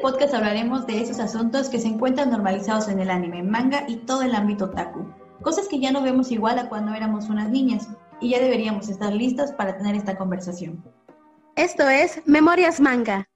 podcast hablaremos de esos asuntos que se encuentran normalizados en el anime, manga y todo el ámbito otaku. Cosas que ya no vemos igual a cuando éramos unas niñas y ya deberíamos estar listas para tener esta conversación. Esto es Memorias Manga.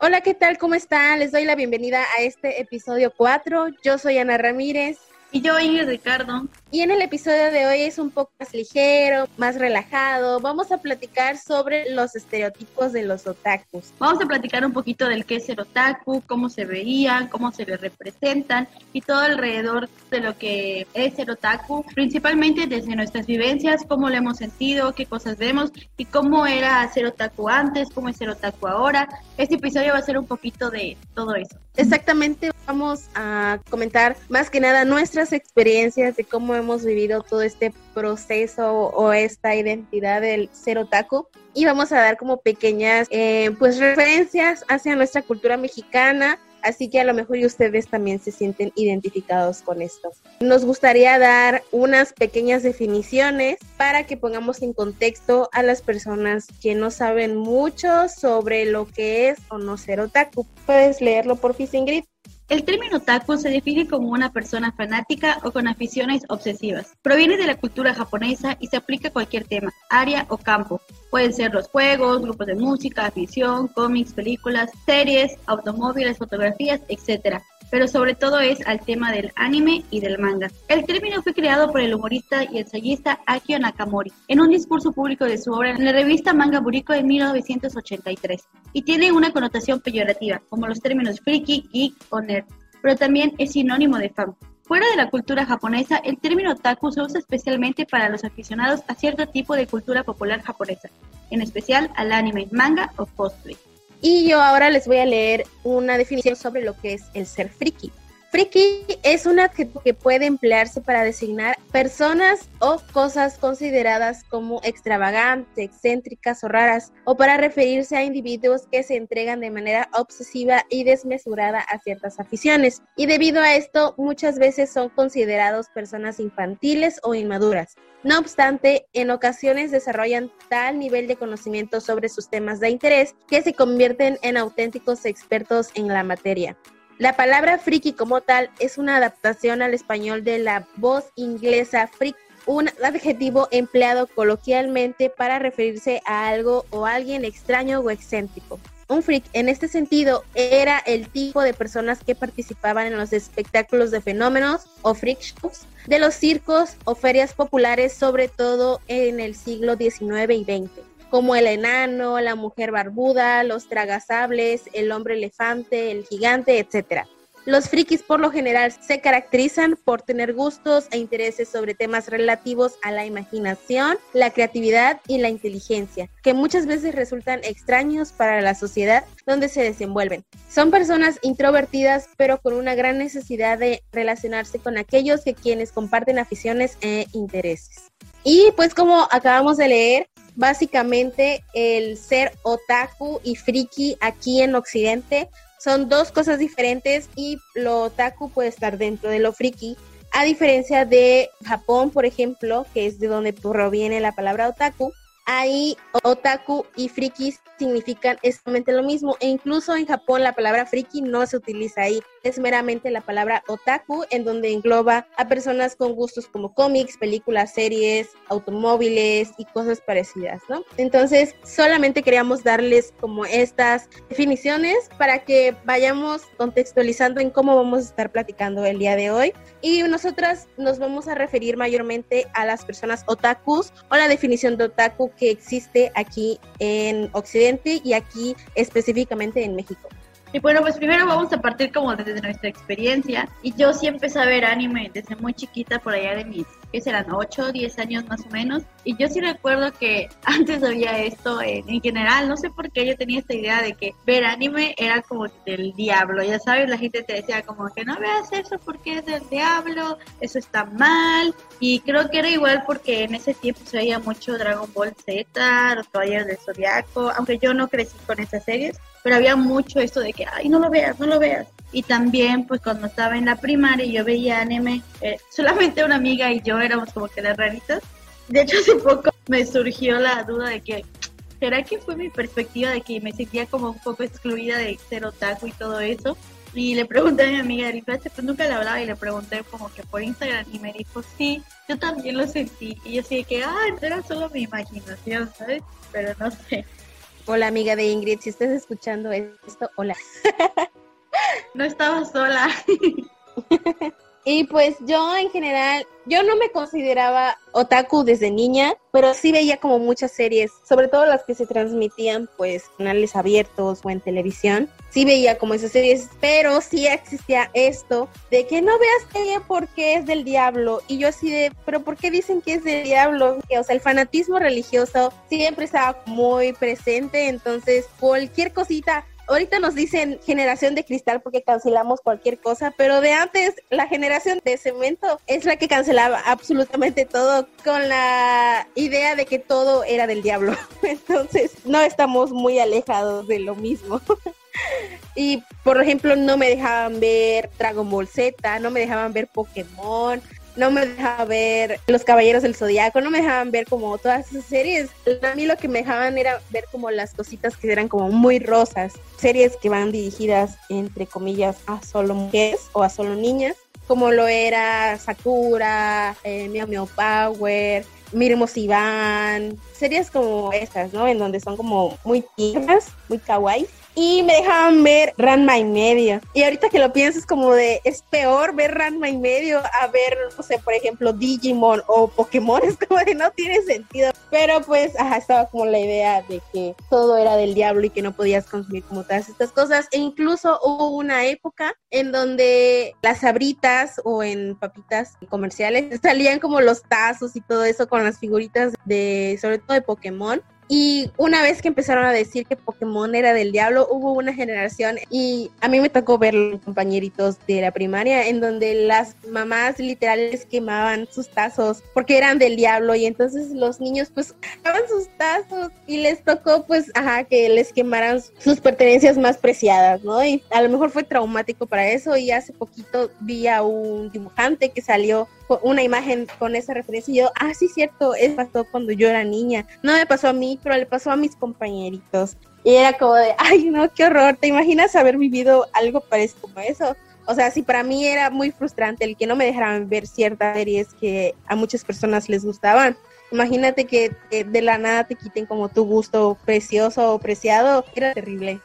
Hola, ¿qué tal? ¿Cómo están? Les doy la bienvenida a este episodio 4. Yo soy Ana Ramírez y yo, Ingrid Ricardo. Y en el episodio de hoy es un poco más ligero, más relajado. Vamos a platicar sobre los estereotipos de los otakus. Vamos a platicar un poquito del qué es el otaku, cómo se veían, cómo se le representan y todo alrededor de lo que es el otaku, principalmente desde nuestras vivencias, cómo lo hemos sentido, qué cosas vemos y cómo era ser otaku antes, cómo es ser otaku ahora. Este episodio va a ser un poquito de todo eso. Exactamente, vamos a comentar más que nada nuestras experiencias de cómo hemos vivido todo este proceso o esta identidad del ser otaku y vamos a dar como pequeñas eh, pues referencias hacia nuestra cultura mexicana Así que a lo mejor ustedes también se sienten identificados con esto. Nos gustaría dar unas pequeñas definiciones para que pongamos en contexto a las personas que no saben mucho sobre lo que es o no ser otaku. Puedes leerlo por Ingrid. El término otaku se define como una persona fanática o con aficiones obsesivas. Proviene de la cultura japonesa y se aplica a cualquier tema, área o campo. Pueden ser los juegos, grupos de música, afición, cómics, películas, series, automóviles, fotografías, etc pero sobre todo es al tema del anime y del manga. El término fue creado por el humorista y ensayista Akio Nakamori en un discurso público de su obra en la revista Manga Buriko de 1983 y tiene una connotación peyorativa, como los términos friki, geek o nerd, pero también es sinónimo de fan. Fuera de la cultura japonesa, el término otaku se usa especialmente para los aficionados a cierto tipo de cultura popular japonesa, en especial al anime, manga o cosplay. Y yo ahora les voy a leer una definición sobre lo que es el ser friki. Friki es un adjetivo que puede emplearse para designar personas o cosas consideradas como extravagantes, excéntricas o raras, o para referirse a individuos que se entregan de manera obsesiva y desmesurada a ciertas aficiones. Y debido a esto, muchas veces son considerados personas infantiles o inmaduras. No obstante, en ocasiones desarrollan tal nivel de conocimiento sobre sus temas de interés que se convierten en auténticos expertos en la materia. La palabra friki como tal es una adaptación al español de la voz inglesa freak, un adjetivo empleado coloquialmente para referirse a algo o alguien extraño o excéntrico. Un freak en este sentido era el tipo de personas que participaban en los espectáculos de fenómenos o freak shows de los circos o ferias populares, sobre todo en el siglo XIX y XX como el enano, la mujer barbuda, los tragasables, el hombre elefante, el gigante, etc. Los frikis por lo general se caracterizan por tener gustos e intereses sobre temas relativos a la imaginación, la creatividad y la inteligencia, que muchas veces resultan extraños para la sociedad donde se desenvuelven. Son personas introvertidas pero con una gran necesidad de relacionarse con aquellos que quienes comparten aficiones e intereses. Y pues como acabamos de leer, básicamente el ser otaku y friki aquí en Occidente son dos cosas diferentes y lo otaku puede estar dentro de lo friki. A diferencia de Japón, por ejemplo, que es de donde proviene la palabra otaku, ahí otaku y friki significan exactamente lo mismo e incluso en Japón la palabra friki no se utiliza ahí, es meramente la palabra otaku en donde engloba a personas con gustos como cómics, películas, series, automóviles y cosas parecidas, ¿no? Entonces solamente queríamos darles como estas definiciones para que vayamos contextualizando en cómo vamos a estar platicando el día de hoy y nosotras nos vamos a referir mayormente a las personas otakus o la definición de otaku que existe aquí en Occidente y aquí específicamente en México. Y bueno, pues primero vamos a partir como desde nuestra experiencia. Y yo sí empecé a ver anime desde muy chiquita, por allá de mis, que serán 8 o 10 años más o menos. Y yo sí recuerdo que antes había esto en, en, general, no sé por qué yo tenía esta idea de que ver anime era como del diablo. Ya sabes, la gente te decía como que no veas eso porque es del diablo, eso está mal. Y creo que era igual porque en ese tiempo se veía mucho Dragon Ball Z, Los Caballeros del Zodiaco, aunque yo no crecí con esas series pero había mucho esto de que, ay, no lo veas, no lo veas. Y también, pues cuando estaba en la primaria yo veía anime, eh, solamente una amiga y yo éramos como que las raritas. De hecho, hace poco me surgió la duda de que ¿será que fue mi perspectiva de que me sentía como un poco excluida de ser otaku y todo eso? Y le pregunté a mi amiga Erika, pues nunca le hablaba y le pregunté como que por Instagram y me dijo, sí, yo también lo sentí. Y yo así que, ah, era solo mi imaginación, ¿sabes? Pero no sé. Hola amiga de Ingrid, si estás escuchando esto, hola. no estaba sola. Y pues yo en general, yo no me consideraba otaku desde niña, pero sí veía como muchas series, sobre todo las que se transmitían pues canales abiertos o en televisión. Sí veía como esas series, pero sí existía esto de que no veas serie porque es del diablo. Y yo así de, pero ¿por qué dicen que es del diablo? O sea, el fanatismo religioso siempre estaba muy presente, entonces cualquier cosita ahorita nos dicen generación de cristal porque cancelamos cualquier cosa, pero de antes la generación de cemento es la que cancelaba absolutamente todo con la idea de que todo era del diablo. Entonces no estamos muy alejados de lo mismo. y por ejemplo no me dejaban ver Dragon Ball Z, no me dejaban ver Pokémon, no me dejaba ver Los Caballeros del Zodiaco, no me dejaban ver como todas esas series. A mí lo que me dejaban era ver como las cositas que eran como muy rosas, series que van dirigidas entre comillas a solo mujeres o a solo niñas, como lo era Sakura, eh, Meow Power, Miremos Iván, series como estas, ¿no? En donde son como muy tiernas, muy kawaii y me dejaban ver Ranma y medio. Y ahorita que lo pienso es como de, es peor ver Ranma y medio a ver, no sé, por ejemplo, Digimon o Pokémon, es como de no tiene sentido. Pero pues, ajá, estaba como la idea de que todo era del diablo y que no podías consumir como todas estas cosas. E incluso hubo una época en donde las sabritas o en papitas comerciales salían como los tazos y todo eso con las figuritas de, sobre todo de Pokémon. Y una vez que empezaron a decir que Pokémon era del diablo, hubo una generación y a mí me tocó ver compañeritos de la primaria en donde las mamás literales quemaban sus tazos porque eran del diablo y entonces los niños pues quemaban sus tazos y les tocó pues, ajá, que les quemaran sus pertenencias más preciadas, ¿no? Y a lo mejor fue traumático para eso y hace poquito vi a un dibujante que salió una imagen con esa referencia y yo, ah, sí, cierto, eso pasó cuando yo era niña. No me pasó a mí, pero le pasó a mis compañeritos. Y era como de, ay, no, qué horror, ¿te imaginas haber vivido algo parecido como eso? O sea, si para mí era muy frustrante el que no me dejaran ver ciertas series que a muchas personas les gustaban. Imagínate que de la nada te quiten como tu gusto precioso o preciado. Era terrible.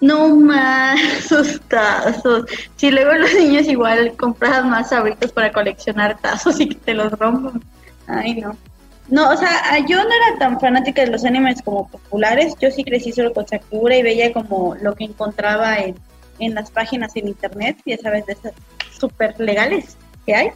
No más, tazos. Si luego los niños igual compraban más sabritos para coleccionar tazos y que te los rompan. Ay, no. No, o sea, yo no era tan fanática de los animes como populares. Yo sí crecí solo con Sakura y veía como lo que encontraba en, en las páginas en internet, ya sabes, de esas súper legales que hay.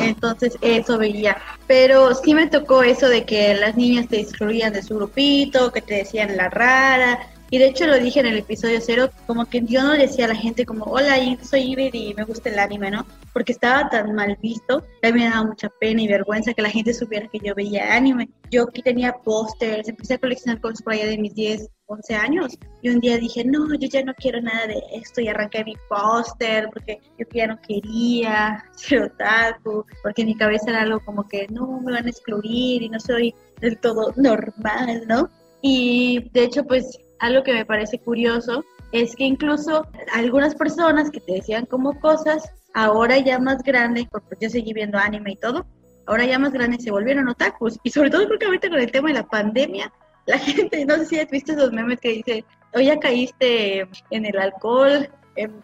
Entonces eso veía. Pero sí me tocó eso de que las niñas te excluían de su grupito, que te decían la rara, y de hecho lo dije en el episodio cero, como que yo no decía a la gente como, hola, soy Iber y me gusta el anime, ¿no? Porque estaba tan mal visto, me daba mucha pena y vergüenza que la gente supiera que yo veía anime. Yo aquí tenía pósters, empecé a coleccionar allá de mis 10, 11 años. Y un día dije, no, yo ya no quiero nada de esto y arranqué mi póster porque yo ya no quería ser otaku, porque en mi cabeza era algo como que no, me van a excluir y no soy del todo normal, ¿no? Y de hecho, pues algo que me parece curioso es que incluso algunas personas que te decían como cosas, ahora ya más grandes, porque yo seguí viendo anime y todo, ahora ya más grandes se volvieron otakus. Y sobre todo creo que ahorita con el tema de la pandemia, la gente, no sé si has visto esos memes que dice, hoy ya caíste en el alcohol,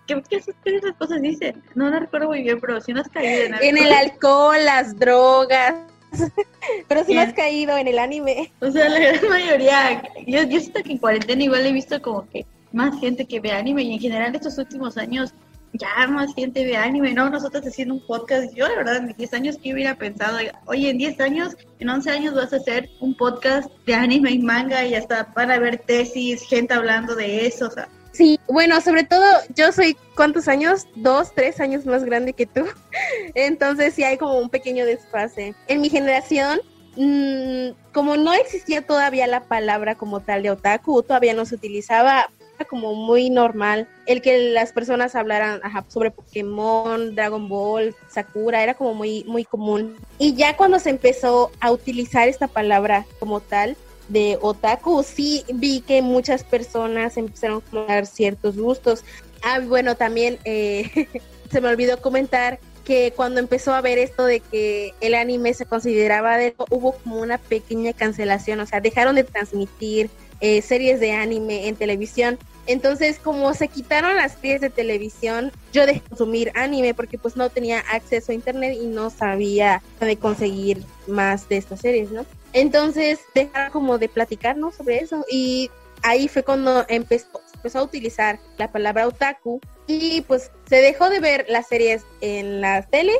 ¿Qué, qué, esas cosas dicen? No, no recuerdo muy bien, pero si no has caído en En el alcohol, las drogas, Pero si no has caído en el anime. O sea, la gran mayoría, yo, yo siento que en cuarentena igual he visto como que más gente que ve anime y en general estos últimos años ya más gente ve anime, ¿no? Nosotros haciendo un podcast, yo la verdad en mis 10 años que hubiera pensado, oye, en 10 años, en 11 años vas a hacer un podcast de anime y manga y hasta van a ver tesis, gente hablando de eso, Sí, bueno, sobre todo yo soy, ¿cuántos años? Dos, tres años más grande que tú. Entonces sí hay como un pequeño desfase. En mi generación, mmm, como no existía todavía la palabra como tal de otaku, todavía no se utilizaba como muy normal el que las personas hablaran sobre Pokémon, Dragon Ball, Sakura, era como muy, muy común. Y ya cuando se empezó a utilizar esta palabra como tal, de otaku, sí vi que muchas personas empezaron a dar ciertos gustos. Ah, bueno, también eh, se me olvidó comentar que cuando empezó a ver esto de que el anime se consideraba de hubo como una pequeña cancelación, o sea, dejaron de transmitir eh, series de anime en televisión. Entonces, como se quitaron las series de televisión, yo dejé de consumir anime porque pues no tenía acceso a internet y no sabía de conseguir más de estas series, ¿no? Entonces, dejaron como de platicarnos sobre eso y ahí fue cuando empezó, empezó a utilizar la palabra otaku y pues se dejó de ver las series en la tele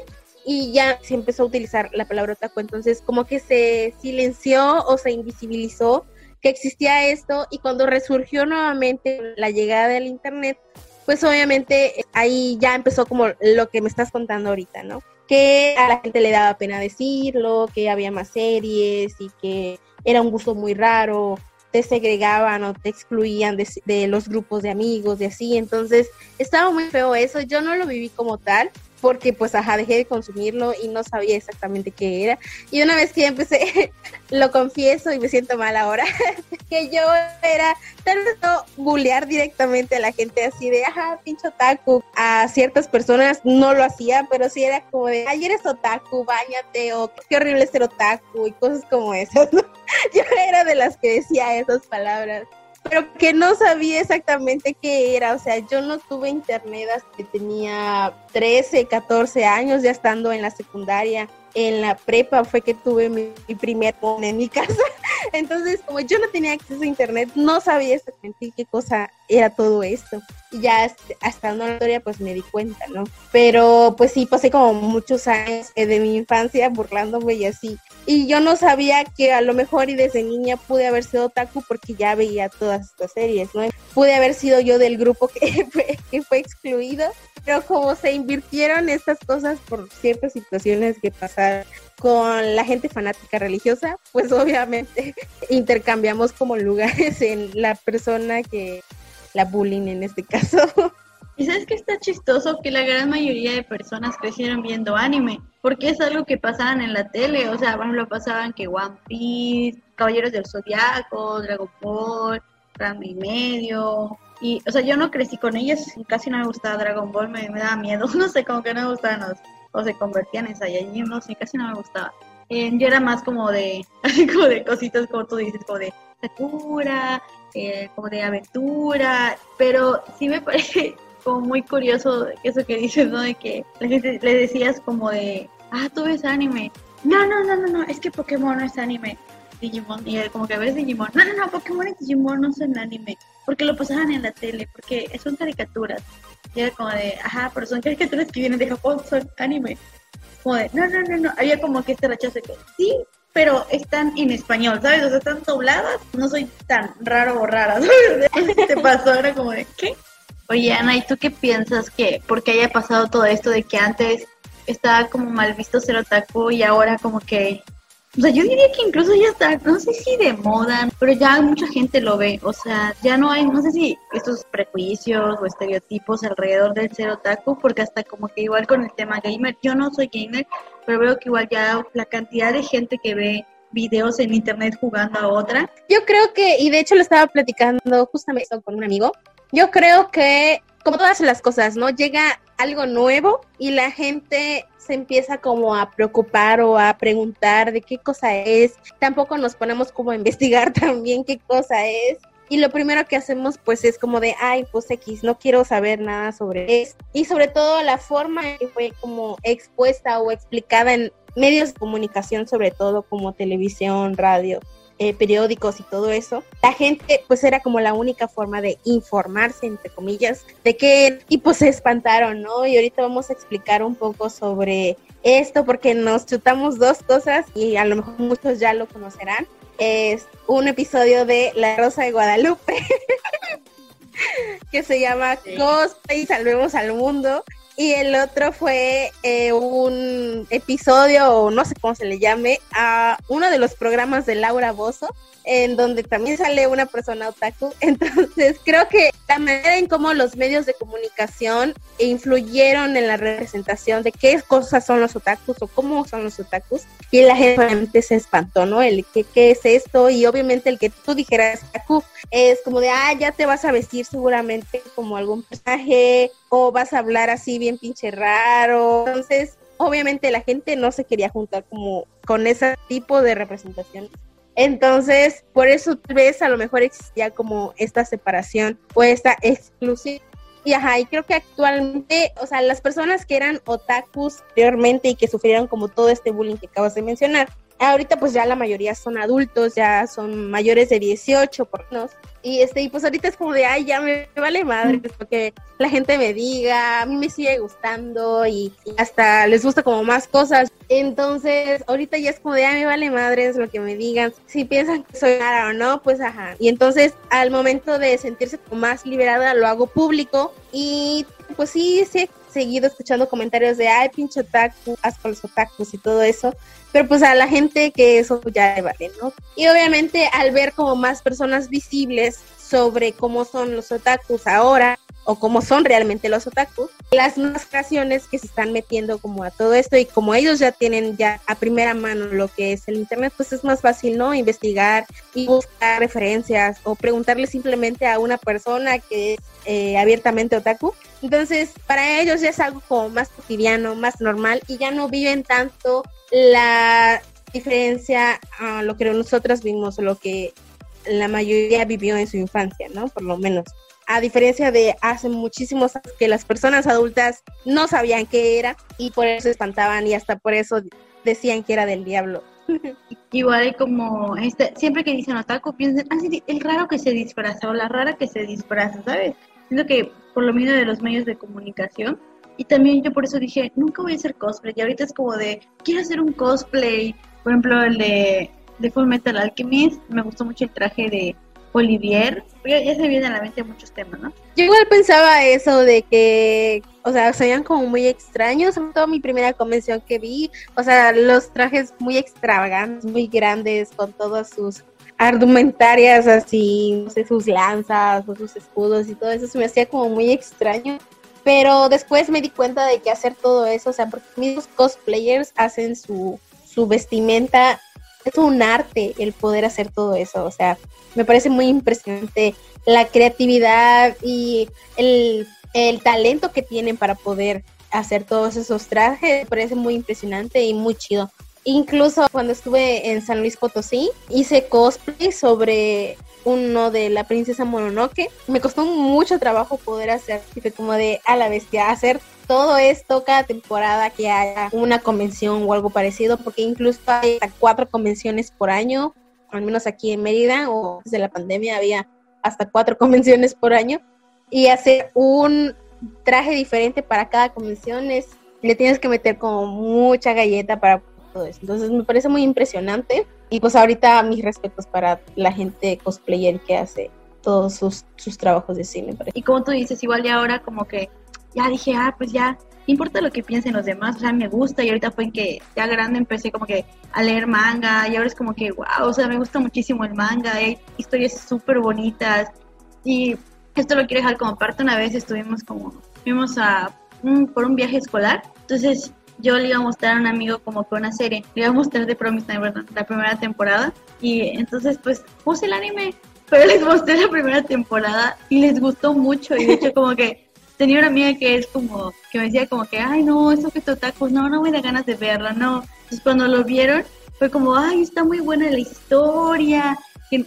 y ya se empezó a utilizar la palabra otaku. Entonces como que se silenció o se invisibilizó que existía esto y cuando resurgió nuevamente la llegada del internet, pues obviamente ahí ya empezó como lo que me estás contando ahorita, ¿no? Que a la gente le daba pena decirlo, que había más series y que era un gusto muy raro te segregaban o te excluían de, los grupos de amigos, de así. Entonces, estaba muy feo eso. Yo no lo viví como tal, porque pues ajá, dejé de consumirlo y no sabía exactamente qué era. Y una vez que empecé, lo confieso y me siento mal ahora, que yo era, tal vez no bullear directamente a la gente así de, ajá, pincho otaku. A ciertas personas no lo hacía, pero sí era como de, ay, eres otaku, bañate, o qué horrible ser otaku y cosas como esas. Yo era de las que decía esas palabras pero que no sabía exactamente qué era. O sea, yo no tuve internet hasta que tenía 13, 14 años, ya estando en la secundaria. En la prepa fue que tuve mi, primer phone en mi casa. Entonces, como yo no tenía acceso a internet, no sabía exactamente qué cosa era todo esto. Y ya hasta una historia, pues me di cuenta, ¿no? Pero pues sí, pasé como muchos años eh, de mi infancia burlándome y así y yo no sabía que a lo mejor y desde niña pude haber sido otaku porque ya veía todas estas series, ¿no? Pude haber sido yo del grupo que fue, que fue excluido, pero como se invirtieron estas cosas por ciertas situaciones que pasaron con la gente fanática religiosa, pues obviamente intercambiamos como lugares en la persona que la bullying en este caso. Y sabes que está chistoso que la gran mayoría de personas crecieron viendo anime, porque es algo que pasaban en la tele, o sea, bueno, lo pasaban que One Piece, Caballeros del Zodiaco, Dragon Ball, Ranma y medio, y, o sea, yo no crecí con ellos, casi no me gustaba Dragon Ball, me, me daba miedo, no sé, como que no me gustaban los, o se convertían en Saiyajin, no sé, casi no me gustaba. Eh, yo era más como de, como de cositas, como tú dices, como de Sakura, eh, como de aventura, pero sí me parece como muy curioso eso que dices, ¿no? De que gente le decías como de, ah, tú ves anime. No, no, no, no, no, es que Pokémon no es anime. Digimon, y como que ves Digimon. No, no, no, Pokémon y Digimon no son anime. Porque lo pasaban en la tele, porque son caricaturas. Y era como de, ajá, pero son caricaturas que vienen de Japón, son anime. Como de, no, no, no, no. Había como que este rechazo de que, sí, pero están en español, ¿sabes? O sea, están dobladas. No soy tan raro o rara. Te pasó, era como de, ¿qué? Oye, Ana, ¿y tú qué piensas que porque haya pasado todo esto de que antes estaba como mal visto ser otaku y ahora como que... O sea, yo diría que incluso ya está, no sé si de moda, pero ya mucha gente lo ve. O sea, ya no hay, no sé si estos prejuicios o estereotipos alrededor del ser otaku, porque hasta como que igual con el tema gamer, yo no soy gamer, pero veo que igual ya la cantidad de gente que ve videos en internet jugando a otra. Yo creo que, y de hecho lo estaba platicando justamente con un amigo, yo creo que, como todas las cosas, ¿no? Llega algo nuevo y la gente se empieza como a preocupar o a preguntar de qué cosa es. Tampoco nos ponemos como a investigar también qué cosa es. Y lo primero que hacemos pues es como de, ay, pues X, no quiero saber nada sobre eso. Y sobre todo la forma que fue como expuesta o explicada en medios de comunicación, sobre todo como televisión, radio, eh, periódicos y todo eso, la gente pues era como la única forma de informarse, entre comillas, de que, y pues se espantaron, ¿no? Y ahorita vamos a explicar un poco sobre esto porque nos chutamos dos cosas y a lo mejor muchos ya lo conocerán. Es un episodio de La Rosa de Guadalupe. que se llama Cosplay y Salvemos al Mundo. Y el otro fue eh, un episodio, o no sé cómo se le llame, a uno de los programas de Laura Bozo, en donde también sale una persona otaku. Entonces creo que la manera en cómo los medios de comunicación influyeron en la representación de qué cosas son los otakus o cómo son los otakus y la gente realmente se espantó, ¿no? El que qué es esto y obviamente el que tú dijeras otaku es como de, ah, ya te vas a vestir seguramente como algún personaje o vas a hablar así bien pinche raro. Entonces, obviamente la gente no se quería juntar como con ese tipo de representación entonces, por eso tal vez a lo mejor existía como esta separación o esta exclusión. Y ajá, y creo que actualmente, o sea, las personas que eran otakus anteriormente y que sufrieron como todo este bullying que acabas de mencionar, ahorita pues ya la mayoría son adultos, ya son mayores de 18 por menos. Y este, y pues ahorita es como de, ay, ya me, vale madre, pues, porque la gente me diga, a mí me sigue gustando y, hasta les gusta como más cosas. Entonces, ahorita ya es como de, ay, me vale madre, es lo que me digan. Si piensan que soy rara o no, pues ajá. Y entonces, al momento de sentirse como más liberada, lo hago público y pues sí, sí seguido escuchando comentarios de, ay, pinche otaku, haz con los otakus y todo eso pero pues a la gente que eso ya le vale, ¿no? Y obviamente al ver como más personas visibles sobre cómo son los otakus ahora o cómo son realmente los otakus, las nuevas creaciones que se están metiendo como a todo esto y como ellos ya tienen ya a primera mano lo que es el internet, pues es más fácil, ¿no? Investigar y buscar referencias o preguntarle simplemente a una persona que es eh, abiertamente otaku. Entonces, para ellos ya es algo como más cotidiano, más normal y ya no viven tanto la diferencia a lo que nosotros vimos, lo que la mayoría vivió en su infancia, ¿no? Por lo menos. A diferencia de hace muchísimos años que las personas adultas no sabían qué era y por eso se espantaban y hasta por eso decían que era del diablo. Igual como este, siempre que dicen otaku piensan, ah, sí, el raro que se disfraza o la rara que se disfraza, ¿sabes? Siento que por lo menos de los medios de comunicación y también yo por eso dije, nunca voy a hacer cosplay. Y ahorita es como de, quiero hacer un cosplay. Por ejemplo, el de, de Full Metal Alchemist. Me gustó mucho el traje de Olivier. Ya, se vienen a la mente muchos temas, ¿no? Yo igual pensaba eso de que, o sea, se veían como muy extraños. Sobre todo mi primera convención que vi. O sea, los trajes muy extravagantes, muy grandes, con todas sus argumentarias así, no sé, sus lanzas o sus escudos y todo eso se me hacía como muy extraño. Pero después me di cuenta de que hacer todo eso, o sea, porque mis cosplayers hacen su, su vestimenta, es un arte el poder hacer todo eso, o sea, me parece muy impresionante la creatividad y el, el talento que tienen para poder hacer todos esos trajes, me parece muy impresionante y muy chido. Incluso cuando estuve en San Luis Potosí, hice cosplay sobre uno de la princesa Mononoke. Me costó mucho trabajo poder hacer, fue como de a la bestia, hacer todo esto cada temporada que haya una convención o algo parecido, porque incluso hay hasta cuatro convenciones por año, al menos aquí en Mérida, o desde la pandemia había hasta cuatro convenciones por año, y hacer un traje diferente para cada convención es, le tienes que meter como mucha galleta para todo eso. Entonces me parece muy impresionante y pues ahorita mis respetos para la gente cosplayer que hace todos sus, sus trabajos de cine. Y como tú dices, igual ya ahora como que ya dije, ah, pues ya, no importa lo que piensen los demás, o sea, me gusta y ahorita fue que ya grande empecé como que a leer manga y ahora es como que, wow, o sea, me gusta muchísimo el manga, hay historias súper bonitas y esto lo quiero dejar como parte, una vez estuvimos como, fuimos a, por un viaje escolar, entonces yo le iba a mostrar a un amigo como que una serie, le iba a mostrar de Promise Neverland, la primera temporada, y entonces pues puse el anime, pero les mostré la primera temporada y les gustó mucho, y de como que tenía una amiga que es como, que me decía como que, ay no, eso que totacos, no, no me da ganas de verla, no, entonces cuando lo vieron, fue como, ay, está muy buena la historia,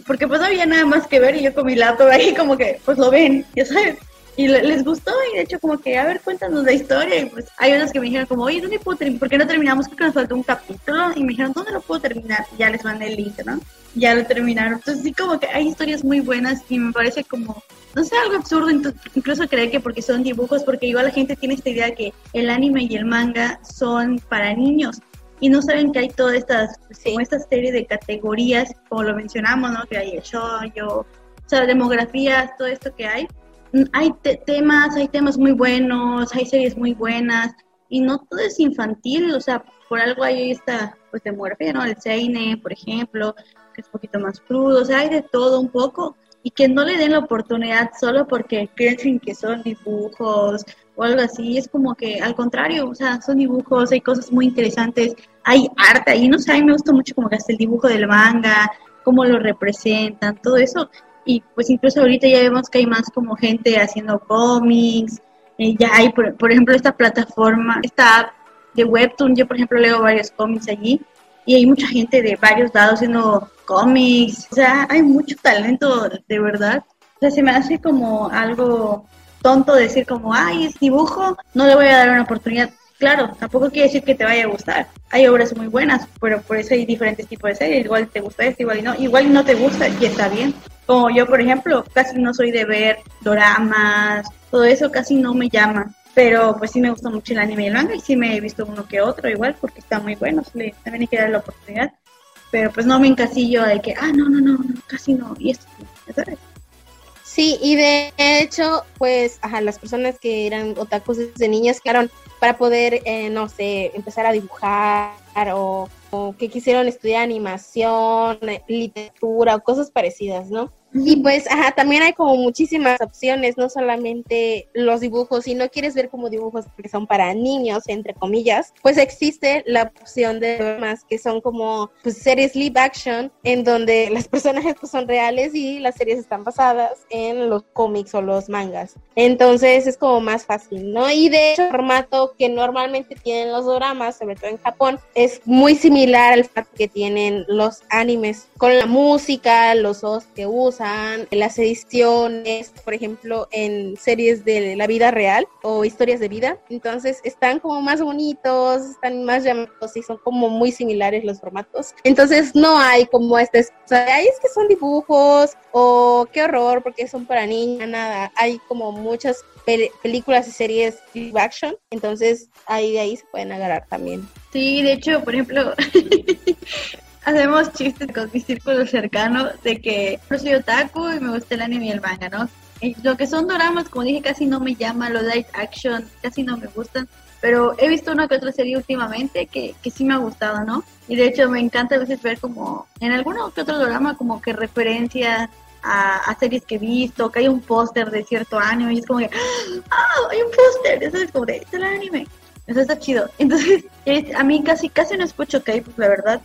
porque pues no había nada más que ver y yo con mi laptop ahí como que, pues lo ven, ya sabes, y les gustó y de hecho como que, a ver, cuéntanos la historia y pues hay unas que me dijeron como, oye, ¿dónde puedo terminar? ¿Por qué no terminamos? Porque nos faltó un capítulo y me dijeron, ¿dónde lo puedo terminar? Y ya les mandé el link, ¿no? Ya lo terminaron. Entonces sí como que hay historias muy buenas y me parece como, no sé, algo absurdo incluso creer que porque son dibujos, porque igual la gente tiene esta idea que el anime y el manga son para niños y no saben que hay todas estas, como esta serie de categorías, como lo mencionamos, ¿no? Que hay el shoujo, o sea, demografías, todo esto que hay hay temas, hay temas muy buenos, hay series muy buenas, y no todo es infantil, o sea, por algo hay esta, pues, demografía, ¿no? El Seine, por ejemplo, que es un poquito más crudo, o sea, hay de todo un poco, y que no le den la oportunidad solo porque creen que son dibujos o algo así. Es como que al contrario, o sea, son dibujos, hay cosas muy interesantes, hay arte ahí, no sé, a mí me gusta mucho como que el dibujo del manga, cómo lo representan, todo eso. Y pues incluso ahorita ya vemos que hay más como gente haciendo cómics, eh, ya hay, por, por, ejemplo, esta plataforma, esta app de Webtoon, yo por ejemplo leo varios cómics allí y hay mucha gente de varios lados haciendo cómics, o sea, hay mucho talento de verdad. O sea, se me hace como algo tonto decir como, ay, es dibujo, no le voy a dar una oportunidad. Claro, tampoco quiere decir que te vaya a gustar. Hay obras muy buenas, pero por eso hay diferentes tipos de series. Igual te gusta esto, igual no. Igual no te gusta y está bien. Como yo, por ejemplo, casi no soy de ver doramas, todo eso casi no me llama. Pero pues sí me gusta mucho el anime y el manga y sí me he visto uno que otro igual porque está muy bueno. también hay que darle la oportunidad. Pero pues no me encasillo de que, ah, no, no, no, casi no. Y esto, ¿sabes? Sí, y de hecho, pues, ajá, las personas que eran otakus desde niñas quedaron para poder, eh, no sé, empezar a dibujar o, o, que quisieron estudiar animación, literatura o cosas parecidas, ¿no? Y pues, ajá, también hay como muchísimas opciones, no solamente los dibujos, si no quieres ver como dibujos que son para niños, entre comillas, pues existe la opción de más que son como pues, series live action, en donde las personajes pues, son reales y las series están basadas en los cómics o los mangas. Entonces es como más fácil, ¿no? Y de hecho, el formato que normalmente tienen los dramas, sobre todo en Japón, es muy similar al que tienen los animes, con la música, los os que usan las ediciones, por ejemplo, en series de la vida real o historias de vida. Entonces están como más bonitos, están más llamados y son como muy similares los formatos. Entonces no hay como esta excusa de, es que son dibujos o qué horror porque son para niñas, nada. Hay como muchas películas y series live action, entonces ahí de ahí se pueden agarrar también. Sí, de hecho, por ejemplo, hacemos chistes con mi círculo cercano de que yo soy otaku y me gusta el anime y el manga, ¿no? lo que son doramas, como dije, casi no me llama, los live action casi no me gustan, pero he visto una que otra serie últimamente que, que sí me ha gustado, ¿no? Y de hecho me encanta a veces ver como en alguno que otro drama como que referencia a, series que he visto, que hay un póster de cierto anime y es como que, ¡ah! Hay un póster, eso es como de, es el anime. Eso está chido. Entonces, a mí casi casi no escucho K-pop, la verdad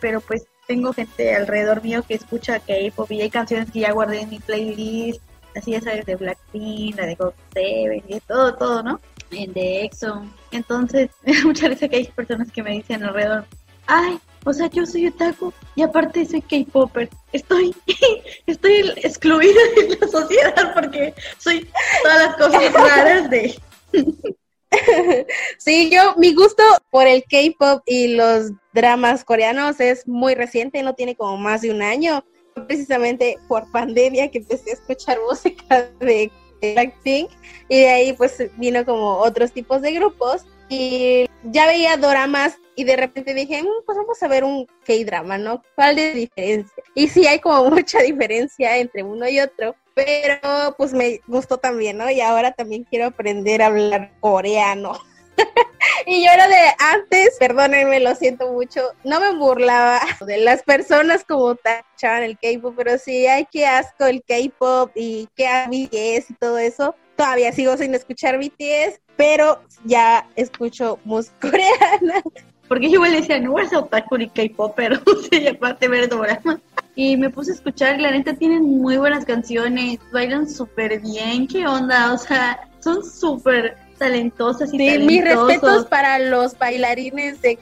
pero pues tengo gente alrededor mío que escucha K-pop y hay canciones que ya guardé en mi playlist, así ya sabes, de Blackpink, la de God Seven, de todo, todo, ¿no? De EXO. Entonces, muchas veces que hay personas que me dicen alrededor, ay, o sea, yo soy otaku y aparte soy K-popper. Estoy, estoy excluida de la sociedad porque soy todas las cosas raras de... sí, yo, mi gusto por el K-pop y los dramas coreanos es muy reciente, no tiene como más de un año, precisamente por pandemia que empecé a escuchar música de Blackpink y de ahí pues vino como otros tipos de grupos y ya veía dramas y de repente dije, mm, pues vamos a ver un K-drama, ¿no? ¿Cuál de diferencia? Y sí hay como mucha diferencia entre uno y otro, pero pues me gustó también, ¿no? Y ahora también quiero aprender a hablar coreano. y yo era de antes, perdónenme, lo siento mucho, no me burlaba de las personas como tachaban el K-pop, pero sí, hay que asco el K-pop y que a BTS y todo eso. Todavía sigo sin escuchar BTS, pero ya escucho música coreana. Porque yo igual decía, no ser otaku ni K-pop, pero sí, aparte ver drama y me puse a escuchar y la neta tienen muy buenas canciones, bailan súper bien, ¿qué onda? O sea, son súper talentosas y sí, mis respetos para los bailarines de,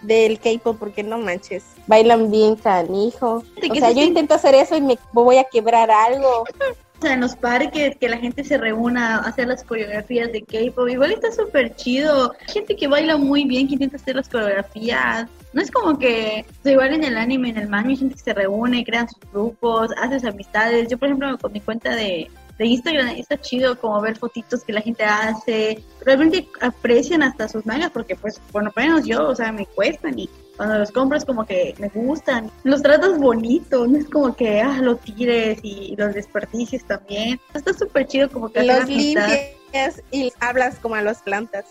del K-pop porque no manches, bailan bien canijo. O sea, yo intento hacer eso y me voy a quebrar algo. Sea, en los parques, que la gente se reúna a hacer las coreografías de K-pop, igual está súper chido. gente que baila muy bien, que intenta hacer las coreografías no es como que igual en el anime, en el manga, hay gente que se reúne, crean sus grupos, haces amistades. Yo, por ejemplo, con mi cuenta de, de Instagram está chido como ver fotitos que la gente hace. Realmente aprecian hasta sus mangas porque, pues, por lo menos yo, o sea, me cuestan y cuando los compras como que me gustan. Los tratas bonito, no es como que ah, lo tires y los desperdicies también. Está súper chido como que los limpias y hablas como a las plantas.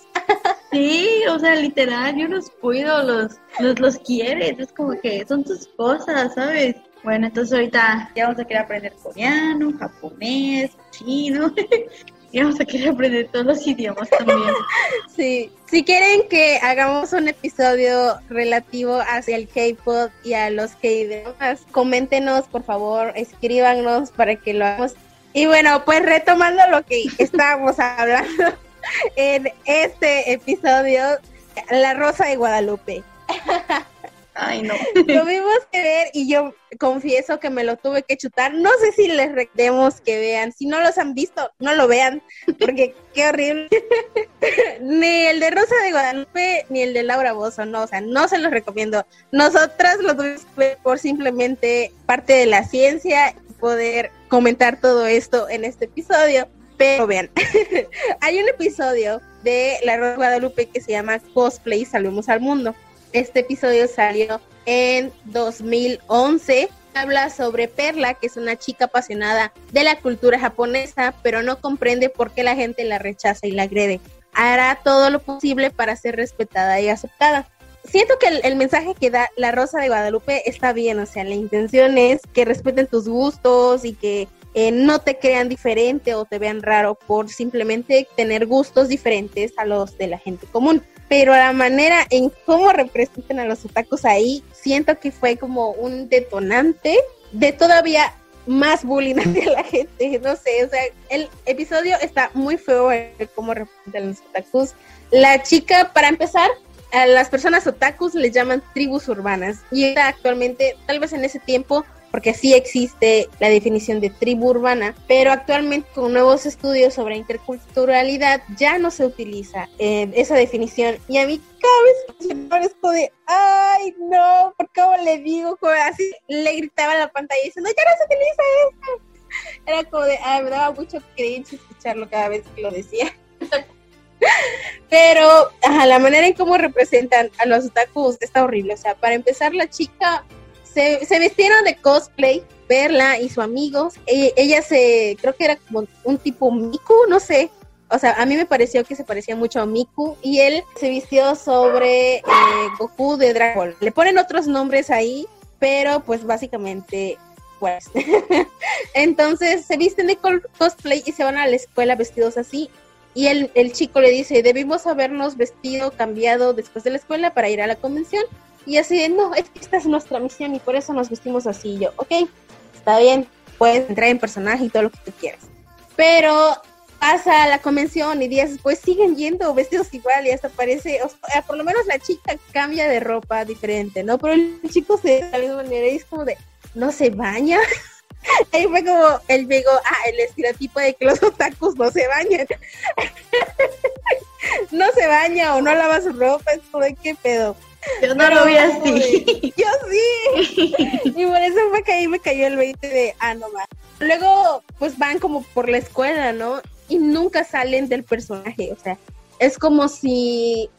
Sí, o sea, literal, yo los cuido, los, los, los quieres, es como que son tus cosas, ¿sabes? Bueno, entonces ahorita ya vamos a querer aprender coreano, japonés, chino. y vamos a querer aprender todos los idiomas también. Sí, si quieren que hagamos un episodio relativo hacia el K-pop y a los K-dramas, coméntenos, por favor, escríbanos para que lo hagamos. Y bueno, pues retomando lo que estábamos hablando en este episodio, La Rosa de Guadalupe. Ay, no. Tuvimos que ver y yo confieso que me lo tuve que chutar. No sé si les recordemos que vean. Si no los han visto, no lo vean, porque qué horrible. ni el de Rosa de Guadalupe, ni el de Laura Bozo, no, o sea, no se los recomiendo. Nosotras lo tuvimos que ver por simplemente parte de la ciencia y poder comentar todo esto en este episodio. Pero vean, hay un episodio de La Rosa de Guadalupe que se llama Cosplay Salvemos al Mundo este episodio salió en 2011. Habla sobre Perla, que es una chica apasionada de la cultura japonesa, pero no comprende por qué la gente la rechaza y la agrede. Hará todo lo posible para ser respetada y aceptada. Siento que el, mensaje que da la Rosa de Guadalupe está bien, o sea, la intención es que respeten tus gustos y que eh, no te crean diferente o te vean raro por simplemente tener gustos diferentes a los de la gente común pero la manera en cómo representan a los otakus ahí, siento que fue como un detonante de todavía más bullying hacia la gente, no sé, o sea, el episodio está muy feo en cómo representan los otakus. La chica, para empezar, a las personas otakus les llaman tribus urbanas y actualmente, tal vez en ese tiempo, porque sí existe la definición de tribu urbana, pero actualmente con nuevos estudios sobre interculturalidad ya no se utiliza eh, esa definición y a mí cada vez me de, ay no, ¿por qué le digo? así le gritaba a la pantalla diciendo, ya no se utiliza eso. Era como de, ay, me daba mucho cringe escucharlo cada vez que lo decía. Pero, ajá, la manera en cómo representan a los otakus está horrible. O sea, para empezar, la chica se, se vistieron de cosplay, Perla y su amigos. E, ella se, creo que era como un tipo Miku, no sé. O sea, a mí me pareció que se parecía mucho a Miku y él se vistió sobre eh, Goku de Dragon Le ponen otros nombres ahí, pero pues básicamente pues. Entonces se visten de cosplay y se van a la escuela vestidos así. Y el, el chico le dice, debimos habernos vestido, cambiado después de la escuela para ir a la convención. Y así de, no, esta es nuestra misión y por eso nos vestimos así. Y yo, ok, está bien, puedes entrar en personaje y todo lo que tú quieras. Pero pasa la convención y días después siguen yendo vestidos igual y hasta parece, o sea, por lo menos la chica cambia de ropa diferente, ¿no? Pero el chico se de la misma manera y es como de, no se baña. Ahí fue como el digo, ah, el estereotipo de que los otakus no se bañan. no se baña o no lava su ropa, es como de qué pedo. Yo no lo vi así. Yo sí. y por eso fue que ahí me cayó el 20 de, ah, no más. Luego, pues van como por la escuela, ¿no? Y nunca salen del personaje. O sea, es como si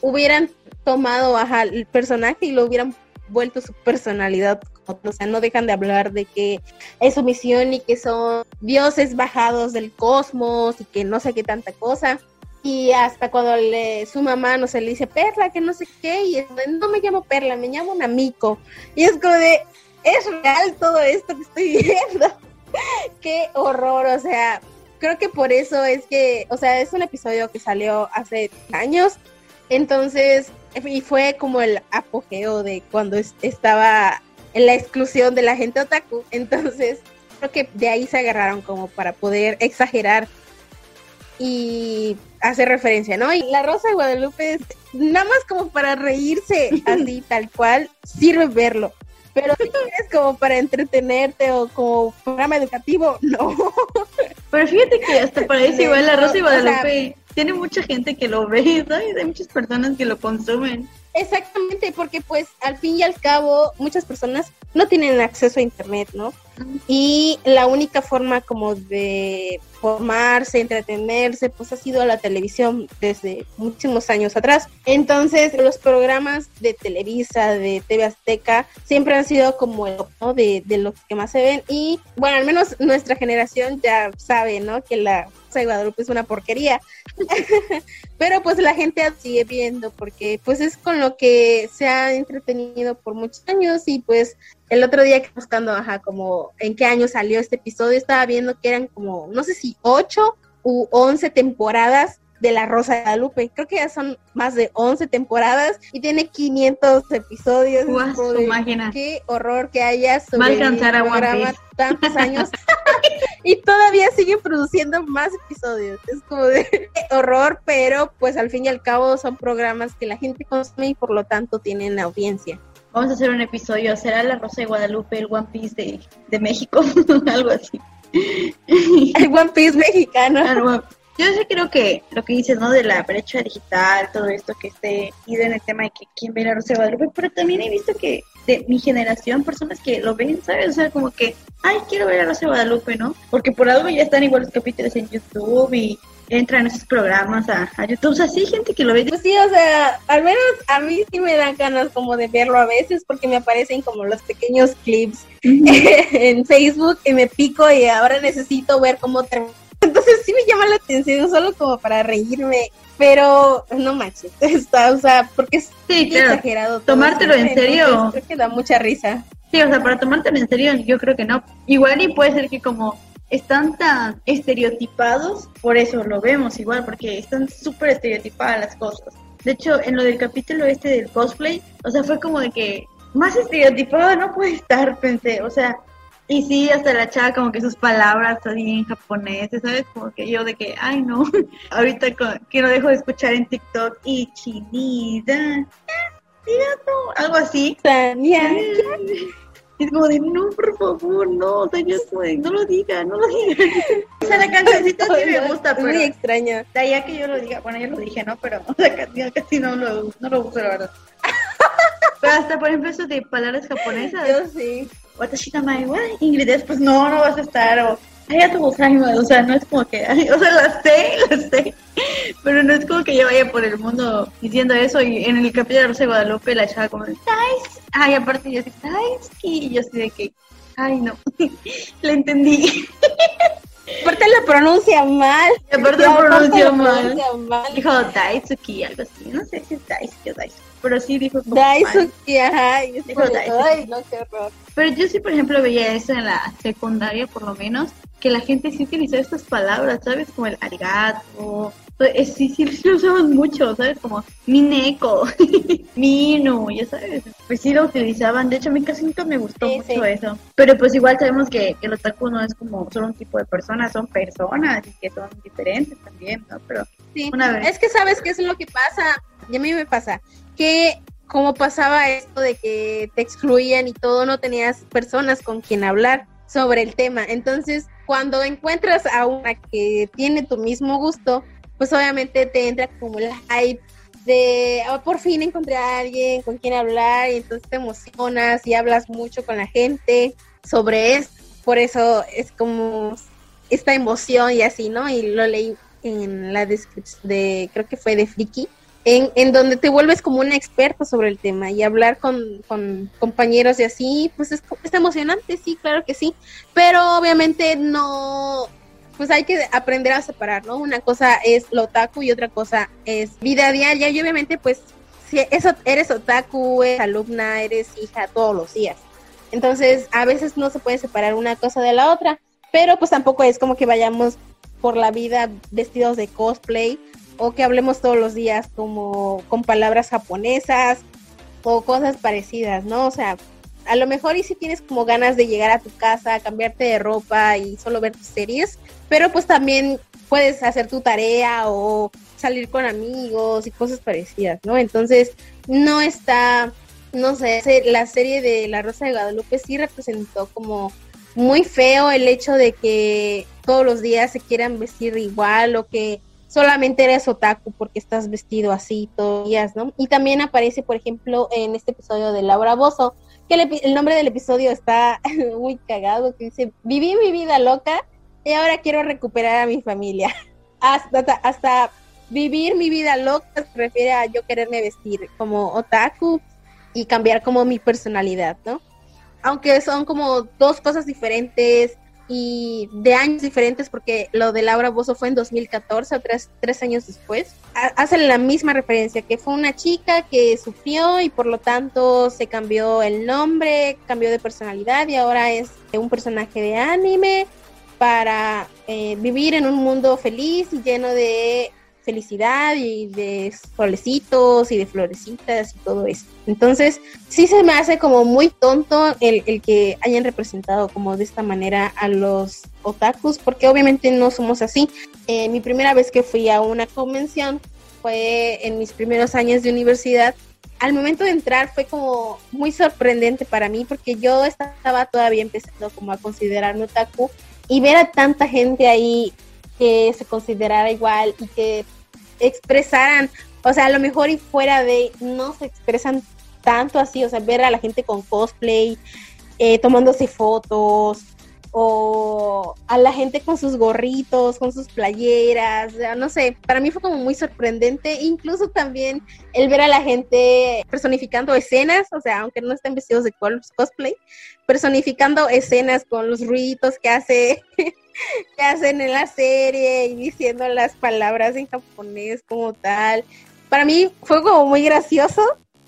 hubieran tomado ajá, el personaje y lo hubieran vuelto su personalidad. O sea, no dejan de hablar de que es su misión y que son dioses bajados del cosmos y que no sé qué tanta cosa. Y hasta cuando le, su mamá, no sé, le dice Perla, que no sé qué, y no me llamo Perla, me llamo Namiko. Y es como de, es real todo esto que estoy viendo. qué horror, o sea, creo que por eso es que, o sea, es un episodio que salió hace años, entonces, y fue como el apogeo de cuando estaba en la exclusión de la gente otaku, entonces creo que de ahí se agarraron como para poder exagerar y hace referencia, ¿no? Y la Rosa de Guadalupe es nada más como para reírse así, tal cual, sirve verlo. Pero si quieres como para entretenerte o como programa educativo, no. Pero fíjate que hasta parece igual la Rosa de Guadalupe. tiene mucha gente que lo ve, ¿no? hay muchas personas que lo consumen. Exactamente, porque pues al fin y al cabo muchas personas no tienen acceso a internet, ¿no? Y la única forma como de formarse, entretenerse, pues ha sido la televisión desde muchísimos años atrás. Entonces, los programas de Televisa, de TV Azteca, siempre han sido como el ¿no? de, de lo que más se ven. Y bueno, al menos nuestra generación ya sabe, ¿no? Que la de Guadalupe es una porquería. Pero pues la gente sigue viendo porque pues es con lo que se ha entretenido por muchos años y pues el otro día que buscando, ajá, como en qué año salió este episodio, estaba viendo que eran como, no sé si ocho u once temporadas de La Rosa de Guadalupe. Creo que ya son más de 11 temporadas y tiene 500 episodios. imagina. Qué horror que haya sobre a tantos años y todavía siguen produciendo más episodios. Es como de horror, pero pues al fin y al cabo son programas que la gente consume y por lo tanto tienen audiencia. Vamos a hacer un episodio, será La Rosa de Guadalupe, el One Piece de, de México, algo así. El One Piece mexicano. Yo sí creo que lo que dices, ¿no? De la brecha digital, todo esto que esté ido en el tema de que quién ve la Rosa de Guadalupe, pero también he visto que de mi generación, personas que lo ven, ¿sabes? O sea, como que, ay, quiero ver a Rosa de Guadalupe, ¿no? Porque por algo ya están igual los capítulos en YouTube y entran esos programas a, YouTube. O sea, sí, gente que lo ve. Pues sí, o sea, al menos a mí sí me dan ganas como de verlo a veces porque me aparecen como los pequeños clips en Facebook y me pico y ahora necesito ver cómo termina entonces sí me llama la atención, solo como para reírme, pero no manches, está, o sea, porque es exagerado. Tomártelo en serio. Creo que da mucha risa. Sí, o sea, para tomártelo en serio, yo creo que no. Igual y puede ser que como están tan estereotipados, por eso lo vemos igual, porque están súper estereotipadas las cosas. De hecho, en lo del capítulo este del cosplay, o sea, fue como de que más estereotipado no puede estar, pensé, o sea, y sí, hasta la chava como que sus palabras así en japonés, ¿sabes? Como que yo de que, ay no, ahorita que no dejo de escuchar en TikTok, y chinida, algo así. Es como de, no, por favor, no, o sea, yo no lo diga, no lo diga. O sea, la cancioncita sí me gusta, pero... Muy extraña. De allá que yo lo diga, bueno, yo lo dije, ¿no? Pero o sea, casi no lo, no lo uso, la verdad. Pero hasta, por ejemplo, eso de palabras japonesas. Yo sí. Watashi tamae wa inglés, pues no, no vas a estar, o tu o sea, no es como que, o sea, las sé, las sé, pero no es como que yo vaya por el mundo diciendo eso y en el capítulo de Rosa de Guadalupe la echaba como, ay, aparte yo así, y yo así de que, ay, no, le entendí. Aparte la pronuncia mal. Aparte la pronuncia mal. Dijo Daisuki, algo así. No sé si es Daisuki o Daisuki. Pero sí dijo como Daisuki, ajá. Dijo Ay, no, qué horror. Pero yo sí, por ejemplo, veía eso en la secundaria, por lo menos, que la gente sí utilizaba estas palabras, ¿sabes? Como el arigato. Pues, sí, sí, lo usaban mucho, ¿sabes? Como mineko, minu, ya sabes. Pues sí lo utilizaban. De hecho, a mí casi nunca me gustó mucho eso. Pero pues igual sabemos que, que el otaku no es como solo un tipo de personas, son personas y que son diferentes también, ¿no? Pero sí. una vez. Es que sabes qué es lo que pasa. Y a mí me pasa que como pasaba esto de que te excluían y todo, no tenías personas con quien hablar sobre el tema. Entonces, cuando encuentras a una que tiene tu mismo gusto, pues obviamente te entra como el hype de oh, por fin encontré a alguien con quien hablar y entonces te emocionas y hablas mucho con la gente sobre esto. Por eso es como esta emoción y así, ¿no? Y lo leí en la descripción de, creo que fue de Friki, en, en, donde te vuelves como un experto sobre el tema y hablar con, con compañeros y así, pues es, es, emocionante, sí, claro que sí, pero obviamente no, pues hay que aprender a separar, ¿no? Una cosa es lo otaku y otra cosa es vida diaria y obviamente pues si eso, eres otaku, eres alumna, eres hija todos los días. Entonces a veces no se puede separar una cosa de la otra, pero pues tampoco es como que vayamos por la vida vestidos de cosplay o que hablemos todos los días como con palabras japonesas o cosas parecidas, ¿no? O sea, a lo mejor y si tienes como ganas de llegar a tu casa, cambiarte de ropa y solo ver tus series, pero pues también puedes hacer tu tarea o salir con amigos y cosas parecidas, ¿no? Entonces, no está, no sé, la serie de La Rosa de Guadalupe sí representó como muy feo el hecho de que todos los días se quieran vestir igual o que solamente eres otaku porque estás vestido así todos días, ¿no? Y también aparece, por ejemplo, en este episodio de Laura Bozo, que el, nombre del episodio está muy cagado, que dice, viví mi vida loca y ahora quiero recuperar a mi familia. Hasta vivir mi vida loca se refiere a yo quererme vestir como otaku y cambiar como mi personalidad, ¿no? Aunque son como dos cosas diferentes, y de años diferentes, porque lo de Laura Bozo fue en 2014, o tres, tres años después, hacen la misma referencia, que fue una chica que sufrió y por lo tanto se cambió el nombre, cambió de personalidad y ahora es un personaje de anime para eh, vivir en un mundo feliz y lleno de felicidad y de solecitos y de florecitas y todo eso. Entonces, sí se me hace como muy tonto el, el, que hayan representado como de esta manera a los otakus, porque obviamente no somos así. Eh, mi primera vez que fui a una convención fue en mis primeros años de universidad. Al momento de entrar fue como muy sorprendente para mí porque yo estaba todavía empezando como a considerarme otaku y ver a tanta gente ahí que se considerara igual y que expresaran, o sea, a lo mejor y fuera de, no se expresan tanto así, o sea, ver a la gente con cosplay, eh, tomándose fotos, o a la gente con sus gorritos, con sus playeras, no sé, para mí fue como muy sorprendente, incluso también el ver a la gente personificando escenas, o sea, aunque no estén vestidos de cosplay, personificando escenas con los ruiditos que hace que hacen en la serie y diciendo las palabras en japonés como tal. Para mí fue como muy gracioso,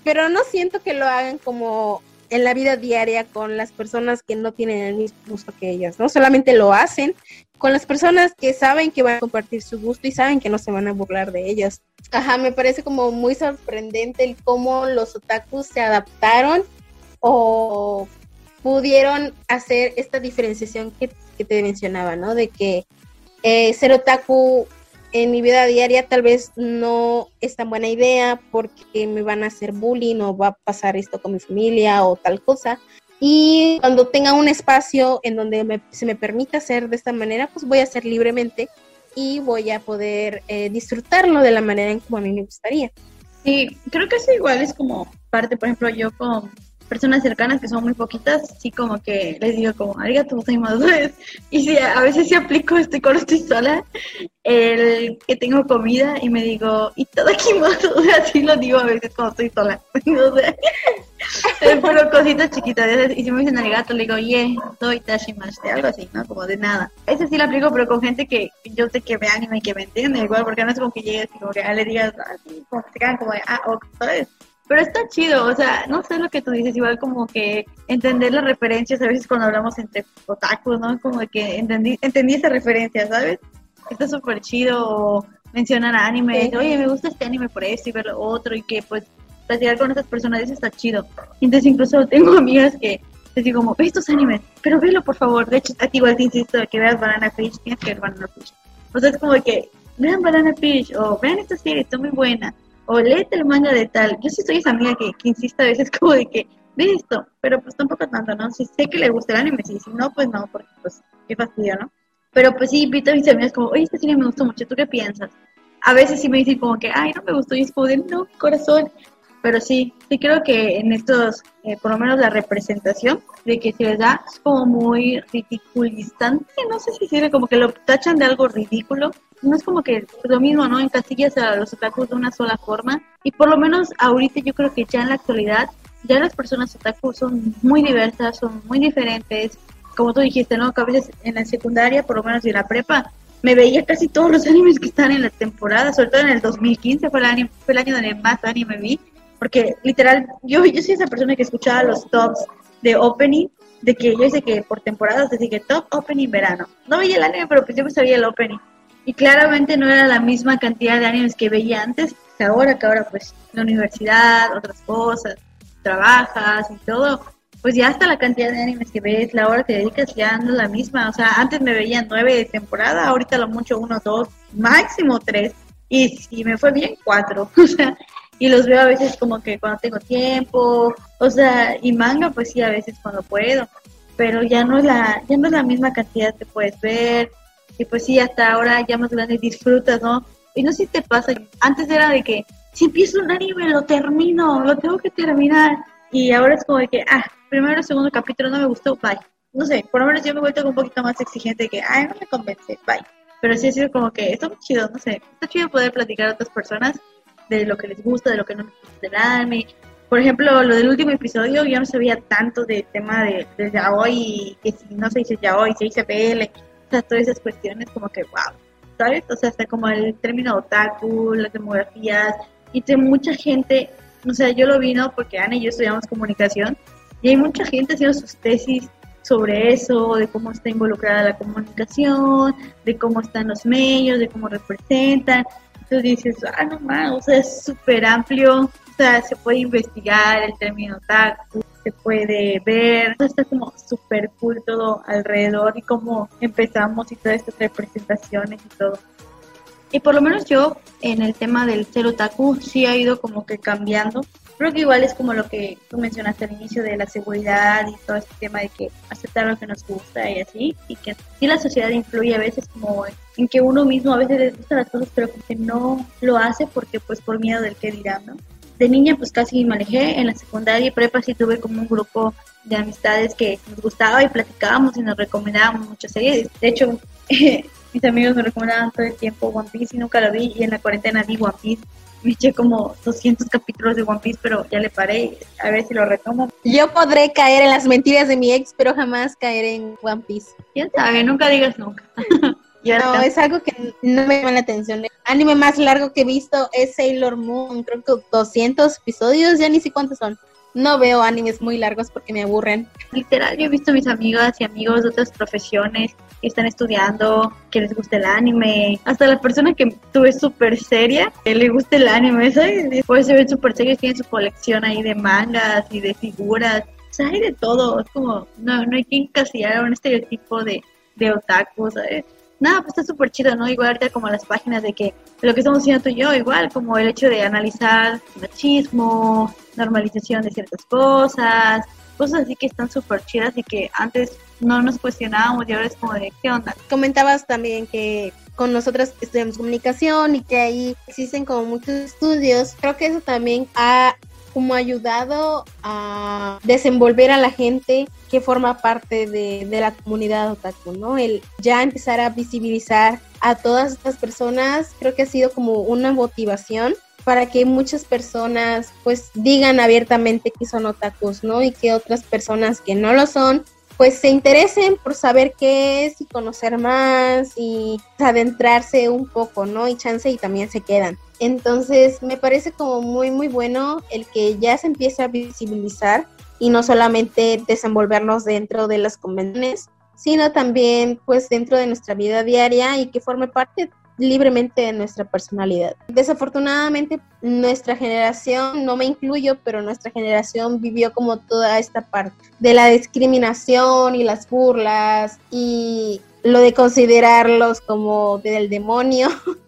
pero no siento que lo hagan como en la vida diaria con las personas que no tienen el mismo gusto que ellas, ¿no? Solamente lo hacen con las personas que saben que van a compartir su gusto y saben que no se van a burlar de ellas. Ajá, me parece como muy sorprendente el cómo los otakus se adaptaron o pudieron hacer esta diferenciación que, te mencionaba, ¿no? De que eh, ser otaku en mi vida diaria tal vez no es tan buena idea porque me van a hacer bullying o va a pasar esto con mi familia o tal cosa. Y cuando tenga un espacio en donde se me permita hacer de esta manera, pues voy a hacer libremente y voy a poder eh, disfrutarlo de la manera en como a mí me gustaría. Sí, creo que eso igual es como parte, por ejemplo, yo con personas cercanas que son muy poquitas, sí como que les digo como, arigato gozaimasu, y sí, a veces sí aplico, estoy cuando estoy sola, el que tengo comida y me digo, y todo aquí o sea, así lo digo a veces cuando estoy sola, no sé, pero cositas chiquitas, y si me dicen arigato, le digo, yeah, soy tashimashite, algo así, ¿no? Como de nada. Ese sí lo aplico, pero con gente que yo sé que me anima y que me entiende, igual, porque no es como que llegues y como que le digas, así, como que se quedan como de, ah, ok, ¿sabes? Pero está chido, o sea, no sé lo que tú dices, igual como que entender las referencias a veces cuando hablamos entre otakus, ¿no? Como que entendí, entendí esa referencia, ¿sabes? Está súper chido mencionar anime, oye, me gusta este anime por esto y ver lo otro y que pues platicar con otras personas, eso está chido. Entonces incluso tengo amigas que les digo como, ve estos animes, pero velo por favor. De hecho, a ti igual te insisto que veas Banana Fish, tienes que ver Banana Fish. O sea, es como que vean Banana Fish o vean esta serie, está muy buena o léete el manga de tal. Yo sí soy esa amiga que, que insiste a veces como de que ve esto, pero pues tampoco tanto, ¿no? Si sé que le gusta el anime, sí, si no, pues no, porque pues qué fastidio, ¿no? Pero pues sí, invito a mis amigas como, oye, este cine me gustó mucho, ¿tú qué piensas? A veces sí me dicen como que, ay, no me gustó, y es como de, no, corazón. Pero sí, sí creo que en estos, eh, por lo menos la representación, de que se les da es como muy ridiculizante, no sé si sirve como que lo tachan de algo ridículo, no es como que lo mismo, ¿no? En Castillas a los otakus de una sola forma. Y por lo menos ahorita yo creo que ya en la actualidad, ya las personas otakus son muy diversas, son muy diferentes. Como tú dijiste, ¿no? Que a veces en la secundaria, por lo menos en la prepa, me veía casi todos los animes que están en la temporada, sobre todo en el 2015 fue el, año, fue el año donde más anime vi, porque literal, yo, yo soy esa persona que escuchaba los tops de opening, de que yo hice que por temporadas, decía que top opening verano. No veía el anime, pero pues yo sabía el opening. Y claramente no era la misma cantidad de animes que veía antes que ahora, que ahora pues la universidad, otras cosas, trabajas y todo, pues ya hasta la cantidad de animes que ves, la hora que dedicas ya no es la misma. O sea, antes me veían nueve de temporada, ahorita lo mucho uno, dos, máximo tres. Y si me fue bien, cuatro. O sea, y los veo a veces como que cuando tengo tiempo, o sea, y manga pues sí a veces cuando puedo, pero ya no es la ya no es la misma cantidad que puedes ver, y pues sí, hasta ahora ya más grande disfrutas, ¿no? Y no sé si te pasa, antes era de que si empiezo un anime lo termino, lo tengo que terminar. Y ahora es como de que, ah, primero, segundo capítulo no me gustó, bye. No sé, por lo menos yo me he vuelto un poquito más exigente de que, ay, no me convence, bye. Pero sí ha sido como que, está muy chido, no sé, está chido poder platicar a otras personas de lo que les gusta, de lo que no les gusta del anime, por ejemplo, lo del último episodio, yo no sabía tanto del tema de, de yaoi, que si no se dice yaoi, se dice BL, o sea, todas esas cuestiones como que, wow, ¿sabes? O sea, hasta como el término otaku, las demografías, y de mucha gente, o sea, yo lo vi, ¿no? Porque Ana y yo estudiamos comunicación, y hay mucha gente haciendo sus tesis sobre eso, de cómo está involucrada la comunicación, de cómo están los medios, de cómo representan. Entonces dices, ah, no más, o sea, es súper amplio, o sea, se puede investigar el término otaku, se puede ver, está como súper cool todo alrededor y cómo empezamos y todas estas representaciones y todo. Y por lo menos yo en el tema del ser otaku sí ha ido como que cambiando Creo que igual es como lo que tú mencionaste al inicio de la seguridad y todo este tema de que aceptar lo que nos gusta y así, y que sí la sociedad influye a veces como en que uno mismo a veces le gusta las cosas, pero que no lo hace porque pues por miedo del que dirán, ¿no? De niña pues casi me alejé, en la secundaria y prepa sí tuve como un grupo de amistades que nos gustaba y platicábamos y nos recomendábamos muchas series. De hecho, mis amigos me recomendaban todo el tiempo One Piece y nunca lo vi y en la cuarentena vi One Piece me eché como 200 capítulos de One Piece, pero ya le paré, a ver si lo retomo. Yo podré caer en las mentiras de mi ex, pero jamás caeré en One Piece. ¿Quién sabe? Nunca digas nunca. no, es algo que no me llama la atención. El anime más largo que he visto es Sailor Moon, creo que 200 episodios, ya ni sé cuántos son no veo animes muy largos porque me aburren. Literal, yo he visto mis amigas y amigos de otras profesiones que están estudiando, que les gusta el anime. Hasta la persona que tuve súper seria, que le gusta el anime, ¿sabes? Después se ven súper serios, tienen su colección ahí de mangas y de figuras. O sea, hay de todo. Es como, no, no hay que encasillar a un estereotipo de, de otaku, ¿sabes? Nada, pues está súper chido, ¿no? Igual ahorita como las páginas de que lo que estamos haciendo tú y yo, igual como el hecho de analizar machismo, normalización de ciertas cosas, cosas así que están súper chidas y que antes no nos cuestionábamos y ahora es como de qué onda. Comentabas también que con nosotras estudiamos comunicación y que ahí existen como muchos estudios. Creo que eso también ha como ayudado a desenvolver a la gente que forma parte de, de, la comunidad otaku, ¿no? El ya empezar a visibilizar a todas estas personas creo que ha sido como una motivación para que muchas personas pues digan abiertamente que son otakus, ¿no? Y que otras personas que no lo son pues se interesen por saber qué es y conocer más y adentrarse un poco, ¿no? Y chance y también se quedan. Entonces me parece como muy muy bueno el que ya se empiece a visibilizar y no solamente desenvolvernos dentro de las convenciones, sino también pues dentro de nuestra vida diaria y que forme parte libremente de nuestra personalidad. Desafortunadamente, nuestra generación, no me incluyo, pero nuestra generación vivió como toda esta parte de la discriminación y las burlas y lo de considerarlos como del demonio.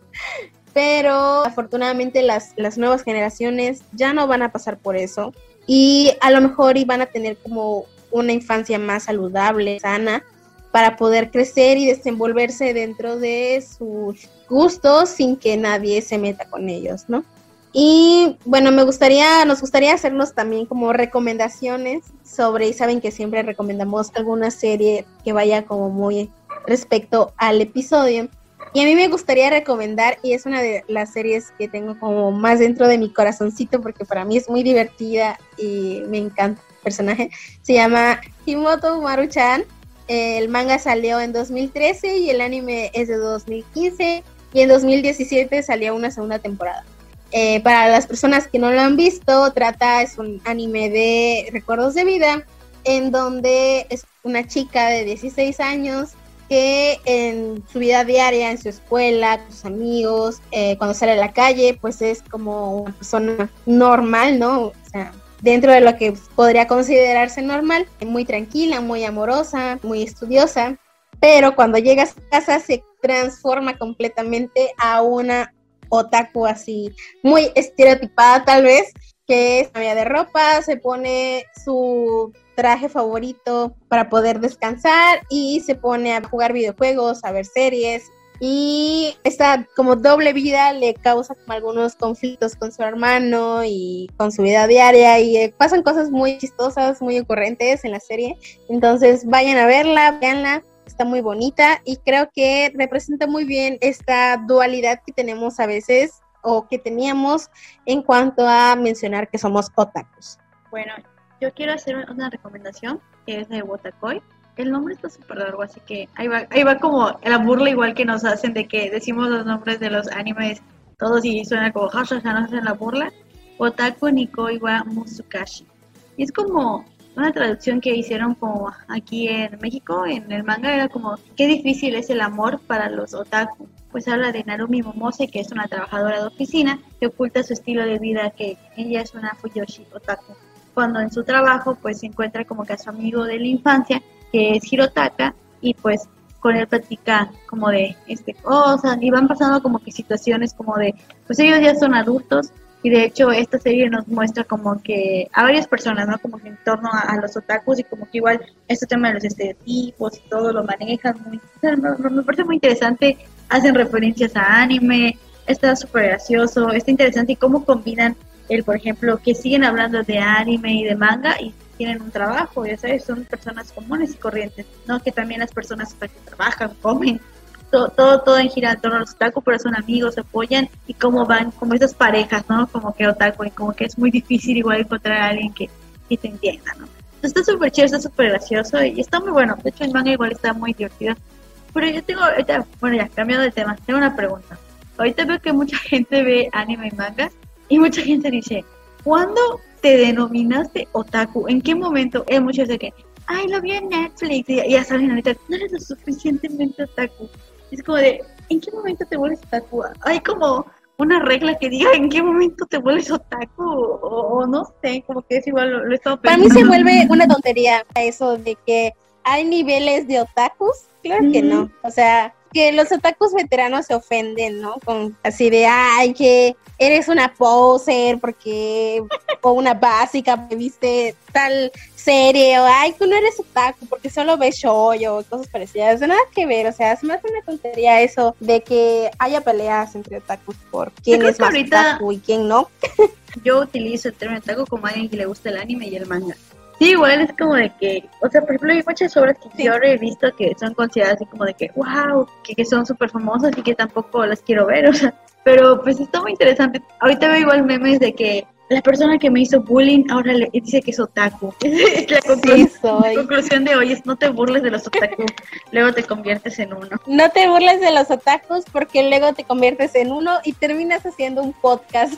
pero afortunadamente las, las nuevas generaciones ya no van a pasar por eso y a lo mejor iban a tener como una infancia más saludable, sana, para poder crecer y desenvolverse dentro de sus gustos sin que nadie se meta con ellos, ¿no? Y bueno, me gustaría, nos gustaría hacernos también como recomendaciones sobre, y saben que siempre recomendamos alguna serie que vaya como muy respecto al episodio. Y a mí me gustaría recomendar, y es una de las series que tengo como más dentro de mi corazoncito, porque para mí es muy divertida y me encanta el personaje, se llama Himoto Maruchan el manga salió en 2013 y el anime es de 2015 y en 2017 salió una segunda temporada. Eh, para las personas que no lo han visto, trata, es un anime de recuerdos de vida, en donde es una chica de 16 años que en su vida diaria, en su escuela, con sus amigos, eh, cuando sale a la calle, pues es como una persona normal, ¿no? O sea, dentro de lo que podría considerarse normal, muy tranquila, muy amorosa, muy estudiosa, pero cuando llega a su casa se transforma completamente a una otaku así, muy estereotipada tal vez, que es cambia de ropa, se pone su traje favorito para poder descansar y se pone a jugar videojuegos, a ver series, y esta como doble vida le causa algunos conflictos con su hermano y con su vida diaria y eh, pasan cosas muy chistosas, muy ocurrentes en la serie. Entonces vayan a verla, veanla, está muy bonita y creo que representa muy bien esta dualidad que tenemos a veces o que teníamos en cuanto a mencionar que somos otakus. Bueno, yo quiero hacer una recomendación que es de Wotakoi. El nombre está súper largo, así que ahí va, ahí va como la burla igual que nos hacen de que decimos los nombres de los animes todos y suena como hashtag, nos hacen la burla. Otaku Nikoi wa Musukashi. Es como una traducción que hicieron como aquí en México, en el manga, era como, qué difícil es el amor para los otaku. Pues habla de Narumi Momose, que es una trabajadora de oficina que oculta su estilo de vida, que ella es una Fuyoshi otaku. Cuando en su trabajo pues se encuentra como que a su amigo de la infancia, que es Hirotaka, y pues con él platica como de este cosas y van pasando como que situaciones como de pues ellos ya son adultos y de hecho esta serie nos muestra como que a varias personas, ¿no? Como que en torno a, los otakus y como que igual este tema de los estereotipos y todo lo manejan muy, me, parece muy interesante, hacen referencias a anime, está súper gracioso, está interesante y cómo combinan el, por ejemplo, que siguen hablando de anime y de manga y tienen un trabajo, ya sabes, son personas comunes y corrientes, ¿no? Que también las personas que trabajan, comen, todo, todo, en gira en torno a los otaku, pero son amigos, se apoyan y cómo van, como esas parejas, ¿no? Como que otaku y como que es muy difícil igual encontrar a alguien que, que te entienda, ¿no? Está súper chido, está súper gracioso y está muy bueno. De hecho, el manga igual está muy divertido. Pero yo tengo, bueno, ya, cambiando de tema, tengo una pregunta. Ahorita veo que mucha gente ve anime y manga y mucha gente dice, ¿cuándo te denominaste otaku? ¿En qué momento? Hay muchos de que, ay, lo vi en Netflix y ya saben ahorita, no eres lo suficientemente otaku. Es como de, ¿en qué momento te vuelves otaku? Hay como una regla que diga en qué momento te vuelves otaku o, no sé, como que es igual, lo, he estado pensando. Para mí se vuelve una tontería eso de que hay niveles de otakus, claro que no, o sea, que los otakus veteranos se ofenden, ¿no? Con así de, ay, que eres una poser porque, o una básica, viste tal serie, o ay, tú no eres otaku porque solo ves show o cosas parecidas. Nada que ver, o sea, es más una tontería eso de que haya peleas entre otakus por quién es más otaku y quién no. yo utilizo el término otaku como alguien que le gusta el anime y el manga. Sí, igual es como de que, o sea, por ejemplo, hay muchas obras que yo he visto que son consideradas así como de que, wow, que, que son súper famosas y que tampoco las quiero ver, o sea, pero pues está muy interesante. Ahorita veo igual memes de que la persona que me hizo bullying ahora le dice que es otaku. la, conclusión, la conclusión de hoy es no te burles de los otaku, luego te conviertes en uno. No te burles de los otakus porque luego te conviertes en uno y terminas haciendo un podcast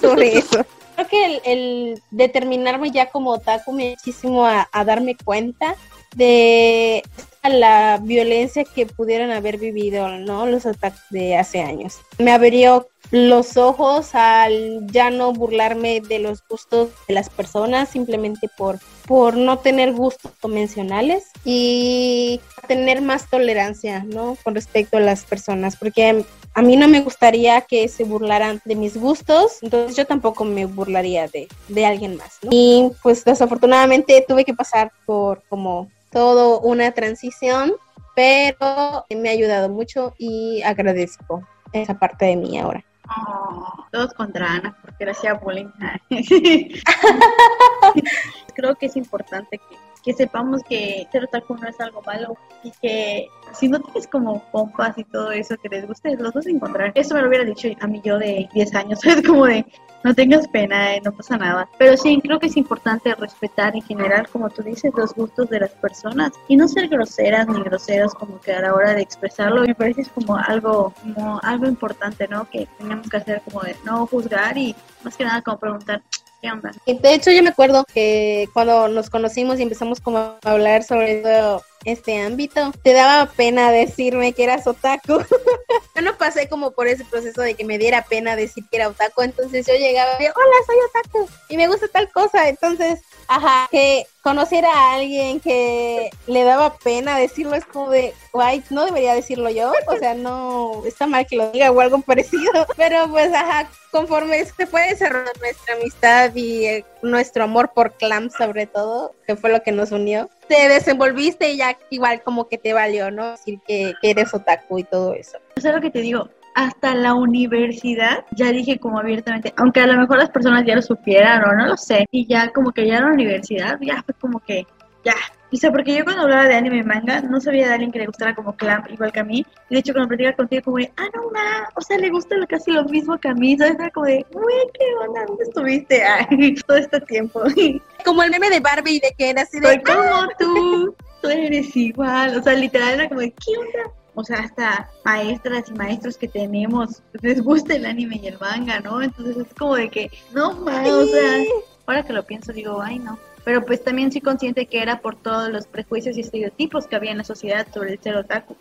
sobre eso creo que el, determinarme ya como otaku me muchísimo a, darme cuenta de la violencia que pudieran haber vivido, ¿no? Los ataques de hace años. Me abrió los ojos al ya no burlarme de los gustos de las personas simplemente por, por no tener gustos convencionales y tener más tolerancia, ¿no? Con respecto a las personas, porque a mí no me gustaría que se burlaran de mis gustos, entonces yo tampoco me burlaría de, de alguien más, ¿no? Y pues desafortunadamente tuve que pasar por como todo una transición, pero me ha ayudado mucho y agradezco esa parte de mí ahora. Oh, todos contra Ana, porque era hacía bullying. Creo que es importante que, que sepamos que ser otaku no es algo malo y que si no tienes como compas y todo eso que les guste, los vas a encontrar. Eso me lo hubiera dicho a mí yo de 10 años, es como de no tengas pena, eh, no pasa nada. Pero sí, creo que es importante respetar en general, como tú dices, los gustos de las personas y no ser groseras ni groseros como que a la hora de expresarlo. Me parece es como algo, como algo importante, ¿no? Que tenemos que hacer como de no juzgar y más que nada como preguntar, De hecho, yo me acuerdo que cuando nos conocimos y empezamos como a hablar sobre todo este ámbito, te daba pena decirme que eras otaku. yo no pasé como por ese proceso de que me diera pena decir que era otaku, entonces yo llegaba y hola, soy otaku y me gusta tal cosa, entonces, ajá, que conociera a alguien que le daba pena decirlo es como de, guay, no debería decirlo yo, o sea, no, está mal que lo diga o algo parecido, pero pues, ajá, conforme se fue desarrollando nuestra amistad y eh, nuestro amor por Clam sobre todo, que fue lo que nos unió, te desenvolviste y ya igual como que te valió, ¿no? Decir que, eres otaku y todo eso. O sea, lo que te digo, hasta la universidad, ya dije como abiertamente, aunque a lo mejor las personas ya lo supieran o no lo sé, y ya como que ya en la universidad, ya fue como que, ya, O sea, porque yo cuando hablaba de anime y manga, no sabía de alguien que le gustara como Clamp, igual que a mí. Y de hecho, cuando platicaba contigo, como de, ah, no, ma, o sea, le gusta casi lo mismo que a mí. ¿Sabes? Era como de, güey, ¿qué onda? ¿Dónde estuviste Ay, todo este tiempo? como el meme de Barbie, de que era así de, Soy como ah". tú, tú eres igual. O sea, literal era como de, ¿qué onda? O sea, hasta maestras y maestros que tenemos les gusta el anime y el manga, ¿no? Entonces es como de que, no, ma, o sea, ahora que lo pienso, digo, ay, no pero pues también soy consciente que era por todos los prejuicios y estereotipos que había en la sociedad sobre el ser otaku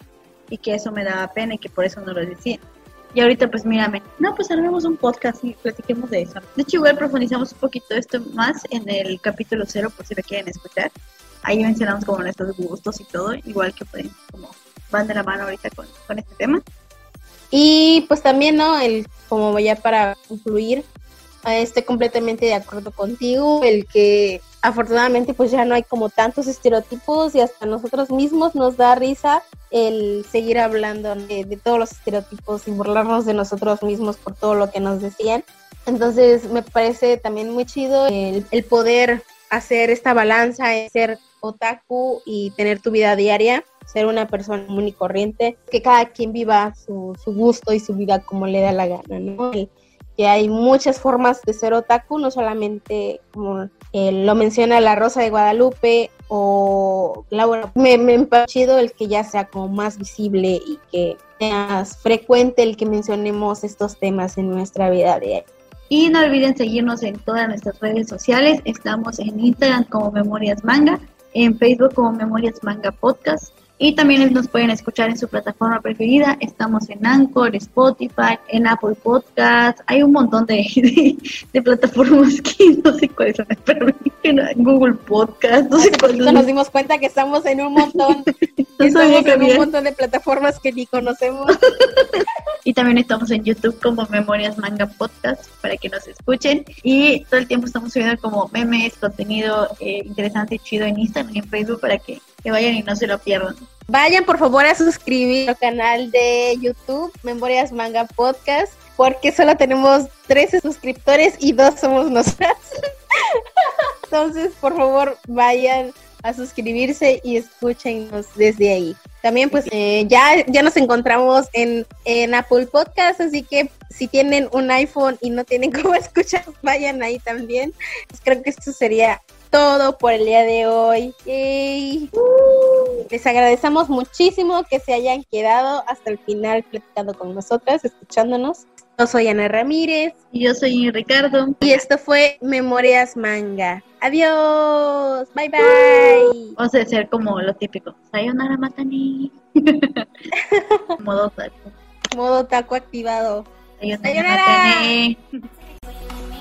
y que eso me daba pena y que por eso no lo decía. Y ahorita pues mírame, no, pues haremos un podcast y platiquemos de eso. De hecho igual profundizamos un poquito esto más en el capítulo cero por si lo quieren escuchar. Ahí mencionamos como nuestros gustos y todo, igual que pueden como van de la mano ahorita con, con este tema. Y pues también, ¿no? El, como ya para concluir, estoy completamente de acuerdo contigo, el que afortunadamente pues ya no hay como tantos estereotipos y hasta nosotros mismos nos da risa el seguir hablando de, todos los estereotipos y burlarnos de nosotros mismos por todo lo que nos decían. Entonces me parece también muy chido el, poder hacer esta balanza, ser otaku y tener tu vida diaria, ser una persona muy corriente, que cada quien viva su, su gusto y su vida como le da la gana, ¿no? Que hay muchas formas de ser otaku, no solamente como eh, lo menciona la Rosa de Guadalupe o Laura. Me, me chido el que ya sea como más visible y que sea frecuente el que mencionemos estos temas en nuestra vida diaria. Y no olviden seguirnos en todas nuestras redes sociales. Estamos en Instagram como Memorias Manga, en Facebook como Memorias Manga Podcast y también nos pueden escuchar en su plataforma preferida. Estamos en Anchor, Spotify, en Apple Podcast. Hay un montón de, de, plataformas que no sé cuáles son, pero en Google Podcast. No sé cuáles Nos dimos cuenta que estamos en un montón. estamos en un montón de plataformas que ni conocemos. y también estamos en YouTube como Memorias Manga Podcast para que nos escuchen. Y todo el tiempo estamos subiendo como memes, contenido eh, interesante y chido en Instagram y en Facebook para que que vayan y no se lo pierdan. Vayan por favor a suscribir al canal de YouTube, Memorias Manga Podcast, porque solo tenemos 13 suscriptores y dos somos nosotras. Entonces, por favor, vayan a suscribirse y escúchenos desde ahí. También pues eh, ya, ya nos encontramos en, en Apple Podcast, así que si tienen un iPhone y no tienen cómo escuchar, vayan ahí también. Pues creo que esto sería todo por el día de hoy. Les agradecemos muchísimo que se hayan quedado hasta el final platicando con nosotras, escuchándonos. Yo soy Ana Ramírez. Y yo soy Ricardo. Y esto fue Memorias Manga. Adiós. Bye bye. Vamos a hacer como lo típico. Sayonara Matani. Modo taco. Modo taco activado. Sayonara. Sayonara.